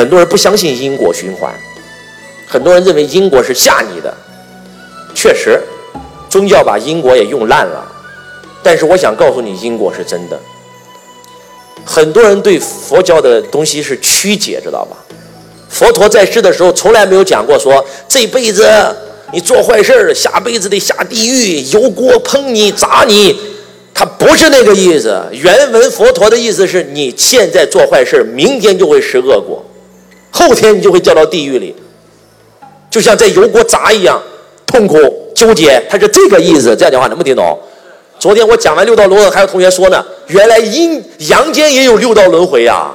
很多人不相信因果循环，很多人认为因果是吓你的。确实，宗教把因果也用烂了。但是我想告诉你，因果是真的。很多人对佛教的东西是曲解，知道吧？佛陀在世的时候从来没有讲过说这辈子你做坏事儿，下辈子得下地狱，油锅烹你砸你。他不是那个意思。原文佛陀的意思是你现在做坏事明天就会食恶果，后天你就会掉到地狱里，就像在油锅炸一样，痛苦纠结。他是这个意思。这样讲话能不能听懂？昨天我讲完六道轮回，还有同学说呢，原来阴阳间也有六道轮回呀。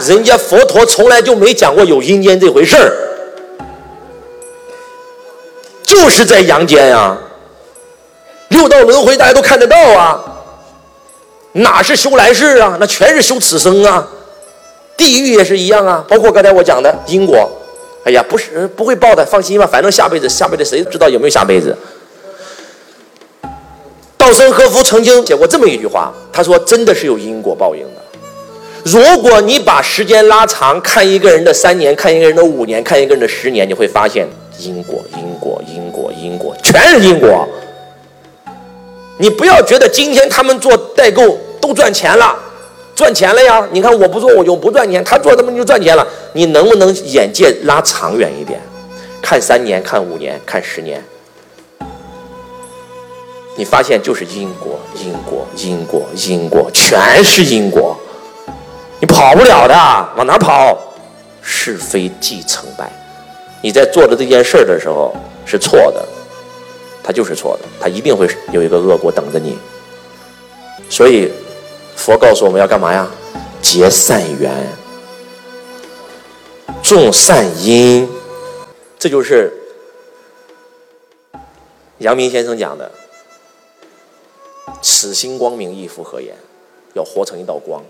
人家佛陀从来就没讲过有阴间这回事儿，就是在阳间呀。六道轮回大家都看得到啊，哪是修来世啊？那全是修此生啊。地狱也是一样啊，包括刚才我讲的因果。哎呀，不是不会报的，放心吧，反正下辈子下辈子谁知道有没有下辈子。稻盛和夫曾经写过这么一句话，他说：“真的是有因果报应的。如果你把时间拉长，看一个人的三年，看一个人的五年，看一个人的十年，你会发现因果，因果，因果，因果，全是因果。你不要觉得今天他们做代购都赚钱了，赚钱了呀？你看我不做我就不赚钱，他做他们就赚钱了。你能不能眼界拉长远一点，看三年，看五年，看十年？”你发现就是因果，因果，因果，因果，全是因果，你跑不了的，往哪跑？是非即成败。你在做的这件事儿的时候是错的，它就是错的，它一定会有一个恶果等着你。所以，佛告诉我们要干嘛呀？结善缘，种善因。这就是阳明先生讲的。此心光明，亦复何言？要活成一道光。